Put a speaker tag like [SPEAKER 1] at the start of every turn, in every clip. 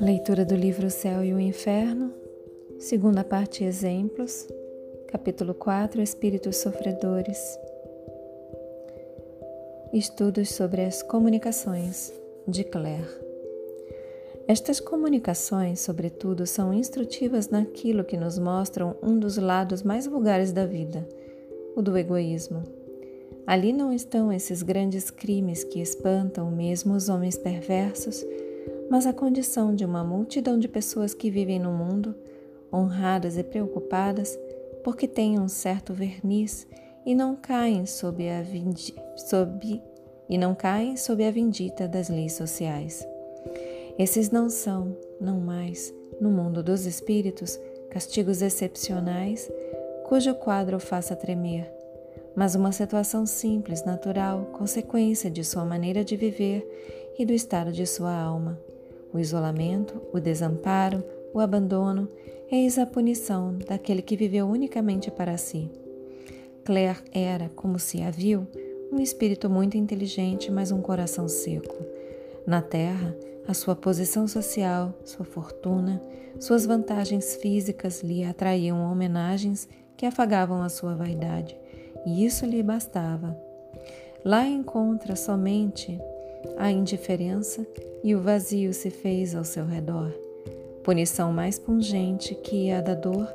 [SPEAKER 1] Leitura do livro O Céu e o Inferno, segunda parte Exemplos, capítulo 4 Espíritos Sofredores. Estudos sobre as comunicações de Claire. Estas comunicações, sobretudo, são instrutivas naquilo que nos mostram um dos lados mais vulgares da vida, o do egoísmo. Ali não estão esses grandes crimes que espantam mesmo os homens perversos mas a condição de uma multidão de pessoas que vivem no mundo, honradas e preocupadas, porque têm um certo verniz e não caem sob a, vindi sob, e não caem sob a vindita das leis sociais. Esses não são, não mais, no mundo dos espíritos, castigos excepcionais cujo quadro faça tremer, mas uma situação simples, natural, consequência de sua maneira de viver e do estado de sua alma. O isolamento, o desamparo, o abandono, eis a punição daquele que viveu unicamente para si. Claire era, como se a viu, um espírito muito inteligente, mas um coração seco. Na terra, a sua posição social, sua fortuna, suas vantagens físicas lhe atraíam homenagens que afagavam a sua vaidade, e isso lhe bastava. Lá encontra somente a indiferença e o vazio se fez ao seu redor. Punição mais pungente que a da dor,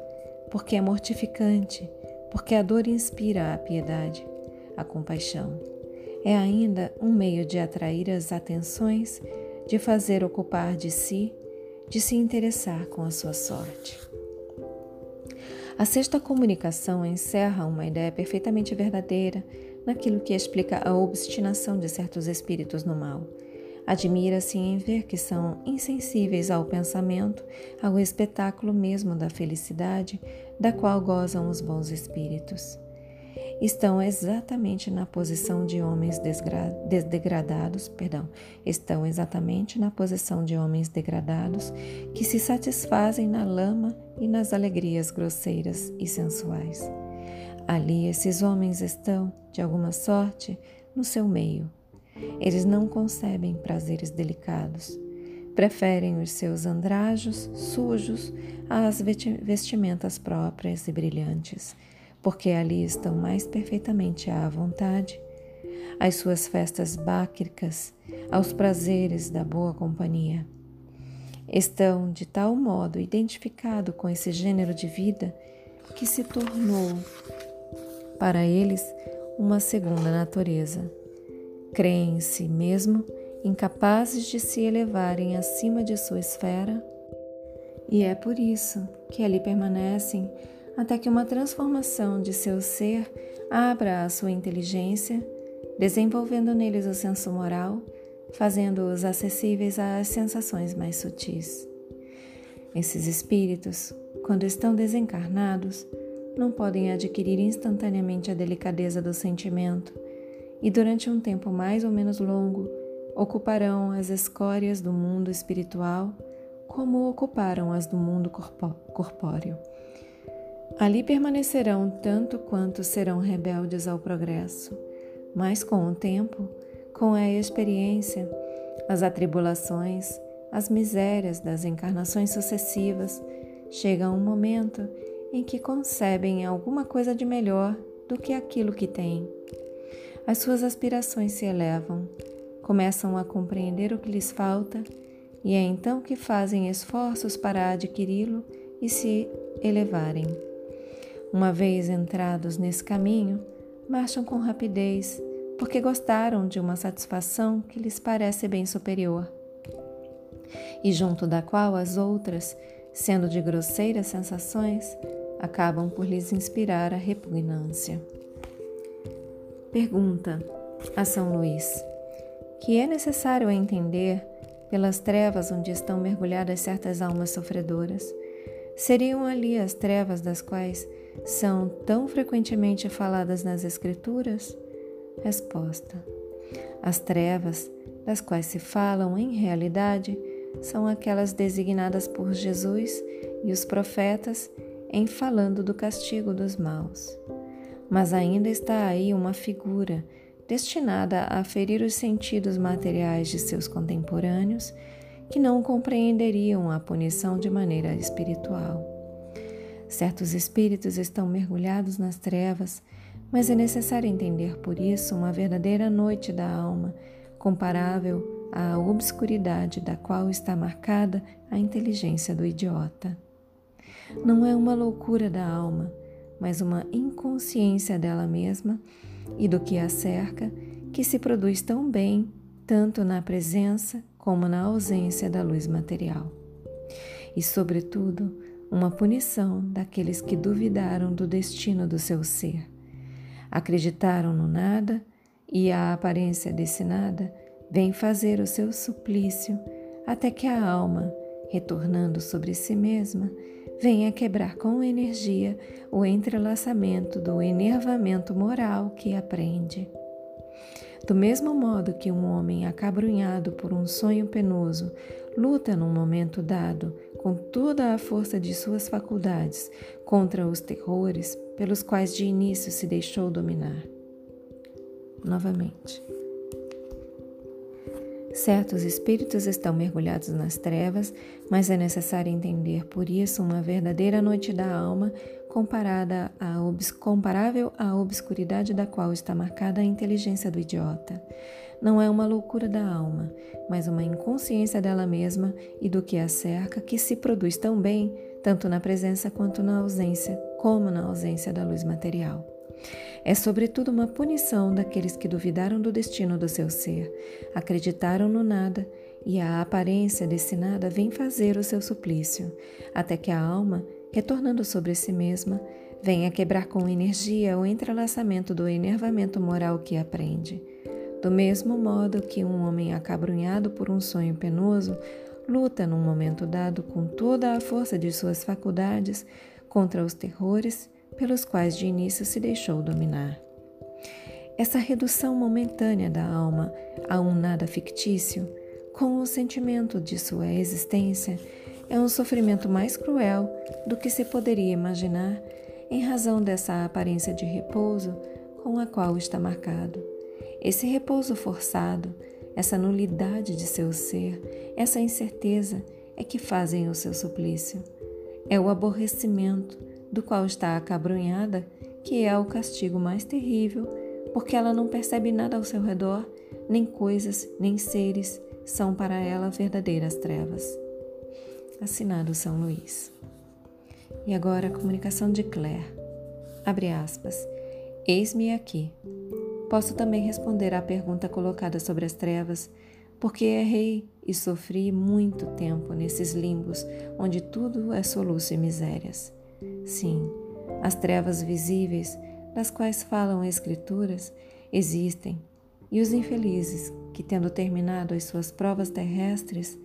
[SPEAKER 1] porque é mortificante, porque a dor inspira a piedade, a compaixão. É ainda um meio de atrair as atenções, de fazer ocupar de si, de se interessar com a sua sorte. A sexta comunicação encerra uma ideia perfeitamente verdadeira naquilo que explica a obstinação de certos espíritos no mal. Admira-se em ver que são insensíveis ao pensamento, ao espetáculo mesmo da felicidade da qual gozam os bons espíritos. Estão exatamente na posição de homens degradados, perdão, estão exatamente na posição de homens degradados que se satisfazem na lama e nas alegrias grosseiras e sensuais. Ali esses homens estão, de alguma sorte, no seu meio. Eles não concebem prazeres delicados. Preferem os seus andrajos sujos às vestimentas próprias e brilhantes, porque ali estão mais perfeitamente à vontade. As suas festas báquicas, aos prazeres da boa companhia. Estão de tal modo identificado com esse gênero de vida que se tornou para eles uma segunda natureza. Creem em si mesmo incapazes de se elevarem acima de sua esfera, e é por isso que ali permanecem até que uma transformação de seu ser abra a sua inteligência, desenvolvendo neles o senso moral, fazendo-os acessíveis às sensações mais sutis. Esses espíritos, quando estão desencarnados, não podem adquirir instantaneamente a delicadeza do sentimento e, durante um tempo mais ou menos longo, ocuparão as escórias do mundo espiritual como ocuparam as do mundo corpóreo. Ali permanecerão tanto quanto serão rebeldes ao progresso, mas com o tempo, com a experiência, as atribulações, as misérias das encarnações sucessivas, chega um momento em que concebem alguma coisa de melhor do que aquilo que têm. As suas aspirações se elevam, começam a compreender o que lhes falta e é então que fazem esforços para adquiri-lo e se elevarem. Uma vez entrados nesse caminho, marcham com rapidez, porque gostaram de uma satisfação que lhes parece bem superior, e junto da qual as outras, sendo de grosseiras sensações, acabam por lhes inspirar a repugnância. Pergunta a São Luís: que é necessário entender pelas trevas onde estão mergulhadas certas almas sofredoras? Seriam ali as trevas das quais são tão frequentemente faladas nas Escrituras? Resposta: As trevas das quais se falam em realidade são aquelas designadas por Jesus e os profetas em falando do castigo dos maus. Mas ainda está aí uma figura destinada a ferir os sentidos materiais de seus contemporâneos que não compreenderiam a punição de maneira espiritual. Certos espíritos estão mergulhados nas trevas, mas é necessário entender por isso uma verdadeira noite da alma, comparável à obscuridade da qual está marcada a inteligência do idiota. Não é uma loucura da alma, mas uma inconsciência dela mesma e do que a cerca que se produz tão bem tanto na presença como na ausência da luz material. E, sobretudo, uma punição daqueles que duvidaram do destino do seu ser. Acreditaram no nada e a aparência desse nada vem fazer o seu suplício até que a alma, retornando sobre si mesma, venha quebrar com energia o entrelaçamento do enervamento moral que aprende. Do mesmo modo que um homem acabrunhado por um sonho penoso luta num momento dado com toda a força de suas faculdades contra os terrores pelos quais de início se deixou dominar. Novamente. Certos espíritos estão mergulhados nas trevas, mas é necessário entender por isso uma verdadeira noite da alma comparada a, comparável à obscuridade da qual está marcada a inteligência do idiota. Não é uma loucura da alma, mas uma inconsciência dela mesma e do que a cerca que se produz tão bem, tanto na presença quanto na ausência, como na ausência da luz material. É sobretudo uma punição daqueles que duvidaram do destino do seu ser, acreditaram no nada e a aparência desse nada vem fazer o seu suplício, até que a alma, retornando sobre si mesma, venha quebrar com energia o entrelaçamento do enervamento moral que aprende. Do mesmo modo que um homem acabrunhado por um sonho penoso luta num momento dado com toda a força de suas faculdades contra os terrores pelos quais de início se deixou dominar. Essa redução momentânea da alma a um nada fictício, com o sentimento de sua existência, é um sofrimento mais cruel do que se poderia imaginar em razão dessa aparência de repouso com a qual está marcado. Esse repouso forçado, essa nulidade de seu ser, essa incerteza é que fazem o seu suplício. É o aborrecimento, do qual está acabrunhada, que é o castigo mais terrível, porque ela não percebe nada ao seu redor, nem coisas, nem seres são para ela verdadeiras trevas. Assinado São Luís. E agora a comunicação de Claire. Abre aspas. Eis-me aqui. Posso também responder à pergunta colocada sobre as trevas, porque errei e sofri muito tempo nesses limbos onde tudo é soluço e misérias. Sim, as trevas visíveis, das quais falam as Escrituras, existem, e os infelizes, que tendo terminado as suas provas terrestres,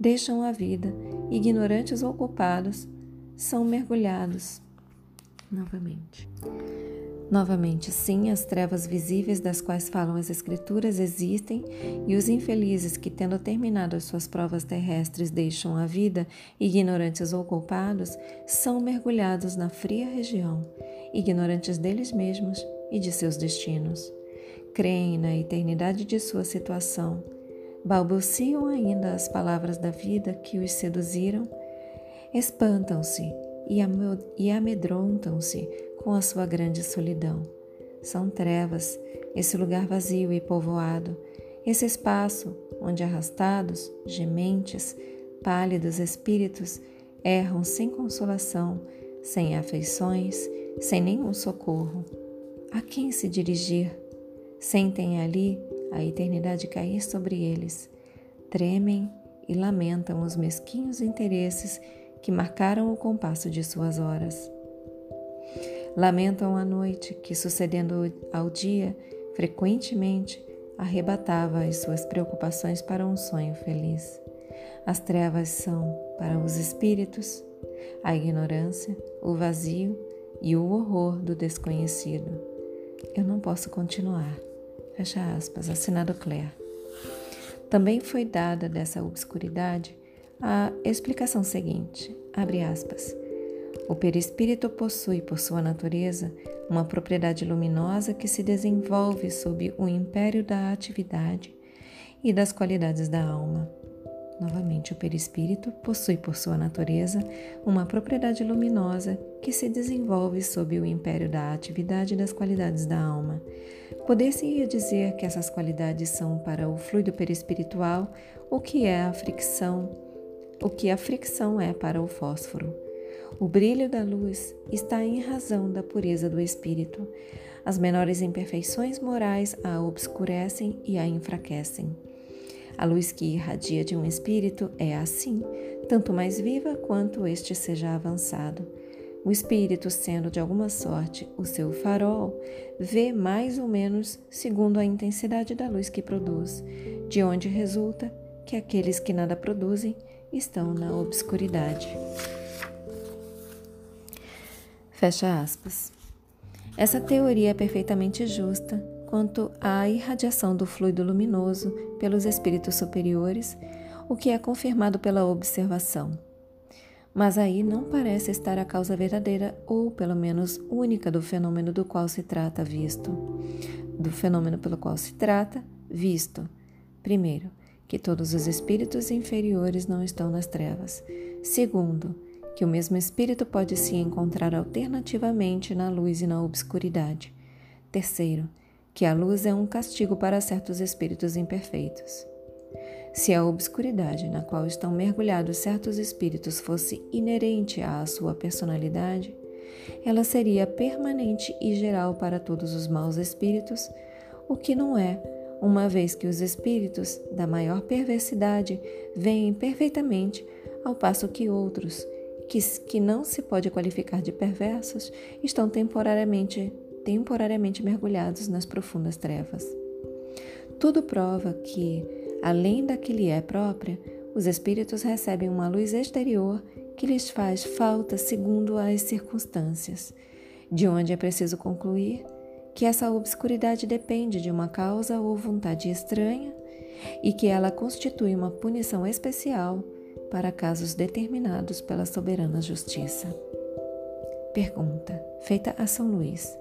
[SPEAKER 1] deixam a vida, ignorantes ou culpados, são mergulhados novamente. Novamente, sim, as trevas visíveis das quais falam as Escrituras existem, e os infelizes que, tendo terminado as suas provas terrestres, deixam a vida, ignorantes ou culpados, são mergulhados na fria região, ignorantes deles mesmos e de seus destinos. Creem na eternidade de sua situação, balbuciam ainda as palavras da vida que os seduziram, espantam-se e amedrontam-se com a sua grande solidão. São trevas, esse lugar vazio e povoado, esse espaço onde arrastados, gementes, pálidos espíritos erram sem consolação, sem afeições, sem nenhum socorro. A quem se dirigir? Sentem ali a eternidade cair sobre eles. Tremem e lamentam os mesquinhos interesses que marcaram o compasso de suas horas. Lamentam a noite que, sucedendo ao dia, frequentemente arrebatava as suas preocupações para um sonho feliz. As trevas são, para os espíritos, a ignorância, o vazio e o horror do desconhecido. Eu não posso continuar. Fecha aspas, assinado Claire. Também foi dada dessa obscuridade a explicação seguinte, abre aspas. O perispírito possui, por sua natureza, uma propriedade luminosa que se desenvolve sob o império da atividade e das qualidades da alma. Novamente, o perispírito possui por sua natureza uma propriedade luminosa que se desenvolve sob o império da atividade e das qualidades da alma. Poder-se-ia dizer que essas qualidades são para o fluido perispiritual o que é a fricção, o que a fricção é para o fósforo. O brilho da luz está em razão da pureza do espírito. As menores imperfeições morais a obscurecem e a enfraquecem. A luz que irradia de um espírito é assim, tanto mais viva quanto este seja avançado. O espírito, sendo de alguma sorte o seu farol, vê mais ou menos segundo a intensidade da luz que produz, de onde resulta que aqueles que nada produzem estão na obscuridade. Fecha aspas. Essa teoria é perfeitamente justa quanto à irradiação do fluido luminoso pelos espíritos superiores, o que é confirmado pela observação. Mas aí não parece estar a causa verdadeira ou, pelo menos, única do fenômeno do qual se trata visto. Do fenômeno pelo qual se trata visto. Primeiro, que todos os espíritos inferiores não estão nas trevas. Segundo, que o mesmo espírito pode se encontrar alternativamente na luz e na obscuridade. Terceiro, que a luz é um castigo para certos espíritos imperfeitos. Se a obscuridade na qual estão mergulhados certos espíritos fosse inerente à sua personalidade, ela seria permanente e geral para todos os maus espíritos, o que não é, uma vez que os espíritos da maior perversidade veem perfeitamente, ao passo que outros, que, que não se pode qualificar de perversos, estão temporariamente temporariamente mergulhados nas profundas trevas. Tudo prova que, além da que lhe é própria, os espíritos recebem uma luz exterior que lhes faz falta segundo as circunstâncias, de onde é preciso concluir que essa obscuridade depende de uma causa ou vontade estranha e que ela constitui uma punição especial para casos determinados pela soberana justiça. Pergunta, feita a São Luís: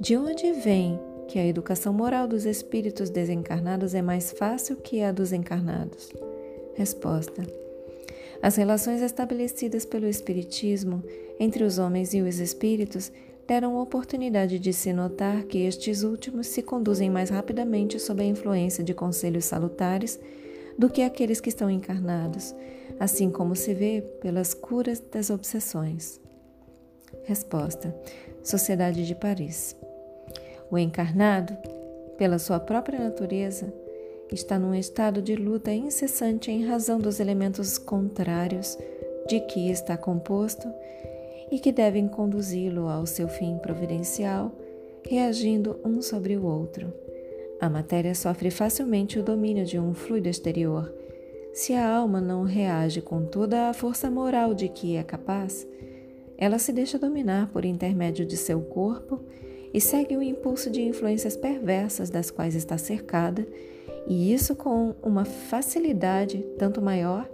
[SPEAKER 1] de onde vem que a educação moral dos espíritos desencarnados é mais fácil que a dos encarnados? Resposta: As relações estabelecidas pelo Espiritismo entre os homens e os espíritos deram oportunidade de se notar que estes últimos se conduzem mais rapidamente sob a influência de conselhos salutares do que aqueles que estão encarnados, assim como se vê pelas curas das obsessões. Resposta: Sociedade de Paris. O encarnado, pela sua própria natureza, está num estado de luta incessante em razão dos elementos contrários de que está composto e que devem conduzi-lo ao seu fim providencial, reagindo um sobre o outro. A matéria sofre facilmente o domínio de um fluido exterior. Se a alma não reage com toda a força moral de que é capaz, ela se deixa dominar por intermédio de seu corpo e segue o impulso de influências perversas das quais está cercada, e isso com uma facilidade tanto maior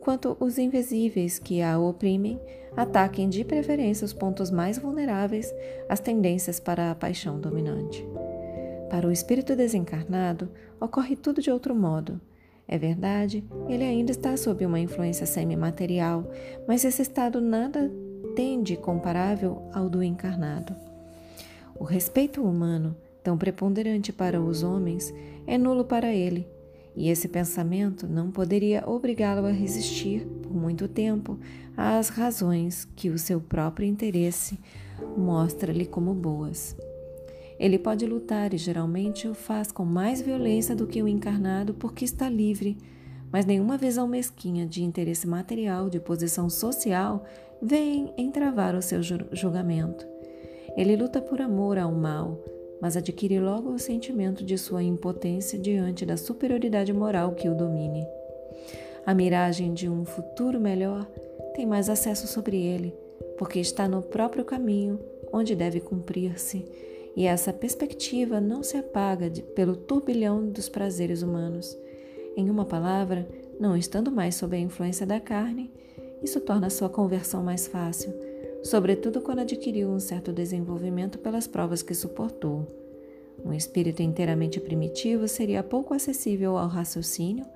[SPEAKER 1] quanto os invisíveis que a oprimem ataquem de preferência os pontos mais vulneráveis, as tendências para a paixão dominante. Para o espírito desencarnado, ocorre tudo de outro modo. É verdade, ele ainda está sob uma influência semimaterial, mas esse estado nada tende comparável ao do encarnado. O respeito humano, tão preponderante para os homens, é nulo para ele, e esse pensamento não poderia obrigá-lo a resistir, por muito tempo, às razões que o seu próprio interesse mostra-lhe como boas. Ele pode lutar e geralmente o faz com mais violência do que o encarnado porque está livre, mas nenhuma visão mesquinha de interesse material, de posição social, vem entravar o seu julgamento. Ele luta por amor ao mal, mas adquire logo o sentimento de sua impotência diante da superioridade moral que o domine. A miragem de um futuro melhor tem mais acesso sobre ele, porque está no próprio caminho onde deve cumprir-se, e essa perspectiva não se apaga de, pelo turbilhão dos prazeres humanos. Em uma palavra, não estando mais sob a influência da carne, isso torna sua conversão mais fácil, sobretudo quando adquiriu um certo desenvolvimento pelas provas que suportou. Um espírito inteiramente primitivo seria pouco acessível ao raciocínio,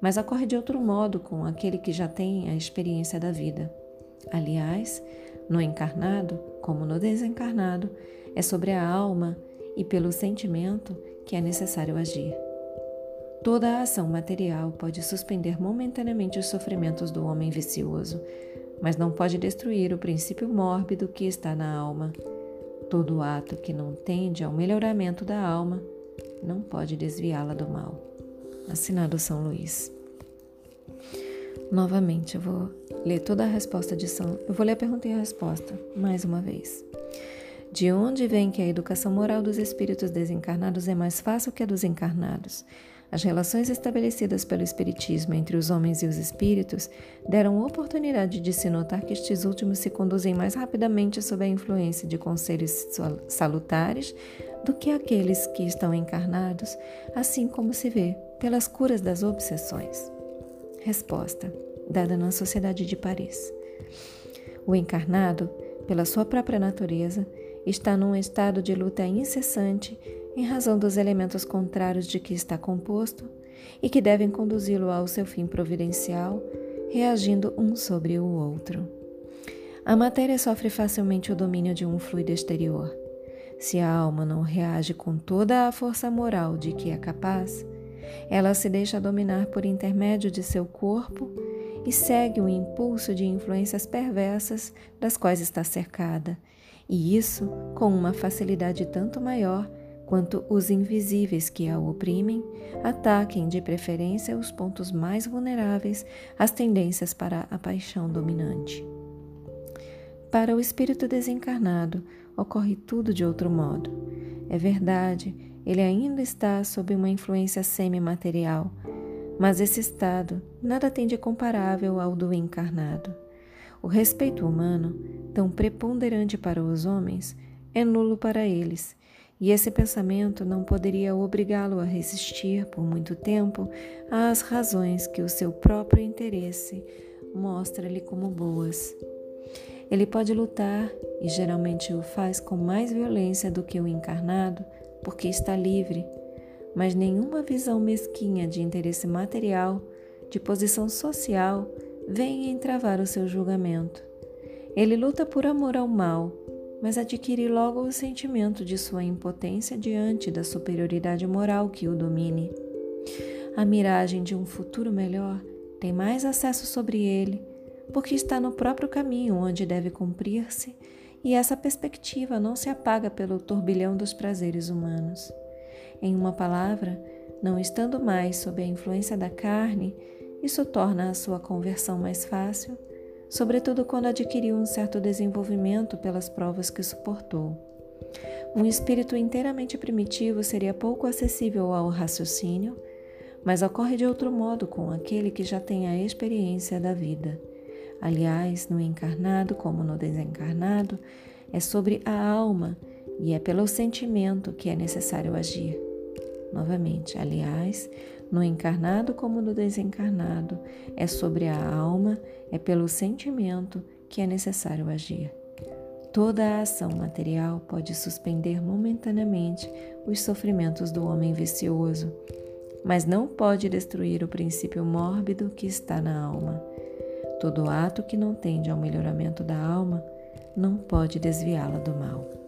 [SPEAKER 1] mas ocorre de outro modo com aquele que já tem a experiência da vida. Aliás, no encarnado, como no desencarnado, é sobre a alma e pelo sentimento que é necessário agir. Toda a ação material pode suspender momentaneamente os sofrimentos do homem vicioso, mas não pode destruir o princípio mórbido que está na alma. Todo ato que não tende ao melhoramento da alma não pode desviá-la do mal. Assinado São Luís. Novamente, eu vou ler toda a resposta de São. Eu vou ler a pergunta e a resposta mais uma vez. De onde vem que a educação moral dos espíritos desencarnados é mais fácil que a dos encarnados? As relações estabelecidas pelo Espiritismo entre os homens e os espíritos deram oportunidade de se notar que estes últimos se conduzem mais rapidamente sob a influência de conselhos salutares do que aqueles que estão encarnados, assim como se vê pelas curas das obsessões. Resposta, dada na Sociedade de Paris. O encarnado, pela sua própria natureza, está num estado de luta incessante em razão dos elementos contrários de que está composto e que devem conduzi-lo ao seu fim providencial, reagindo um sobre o outro. A matéria sofre facilmente o domínio de um fluido exterior. Se a alma não reage com toda a força moral de que é capaz, ela se deixa dominar por intermédio de seu corpo e segue o impulso de influências perversas das quais está cercada, e isso com uma facilidade tanto maior quanto os invisíveis que a oprimem ataquem de preferência os pontos mais vulneráveis às tendências para a paixão dominante. Para o espírito desencarnado, ocorre tudo de outro modo. É verdade, ele ainda está sob uma influência semimaterial, mas esse estado nada tem de comparável ao do encarnado. O respeito humano, tão preponderante para os homens, é nulo para eles e esse pensamento não poderia obrigá-lo a resistir por muito tempo às razões que o seu próprio interesse mostra-lhe como boas. Ele pode lutar, e geralmente o faz com mais violência do que o encarnado, porque está livre, mas nenhuma visão mesquinha de interesse material, de posição social, vem entravar o seu julgamento. Ele luta por amor ao mal, mas adquire logo o sentimento de sua impotência diante da superioridade moral que o domine. A miragem de um futuro melhor tem mais acesso sobre ele, porque está no próprio caminho onde deve cumprir-se, e essa perspectiva não se apaga pelo turbilhão dos prazeres humanos. Em uma palavra, não estando mais sob a influência da carne, isso torna a sua conversão mais fácil sobretudo quando adquiriu um certo desenvolvimento pelas provas que suportou. Um espírito inteiramente primitivo seria pouco acessível ao raciocínio, mas ocorre de outro modo com aquele que já tem a experiência da vida. Aliás, no encarnado como no desencarnado, é sobre a alma e é pelo sentimento que é necessário agir. Novamente, aliás, no encarnado como no desencarnado, é sobre a alma, é pelo sentimento que é necessário agir. Toda a ação material pode suspender momentaneamente os sofrimentos do homem vicioso, mas não pode destruir o princípio mórbido que está na alma. Todo ato que não tende ao melhoramento da alma não pode desviá-la do mal.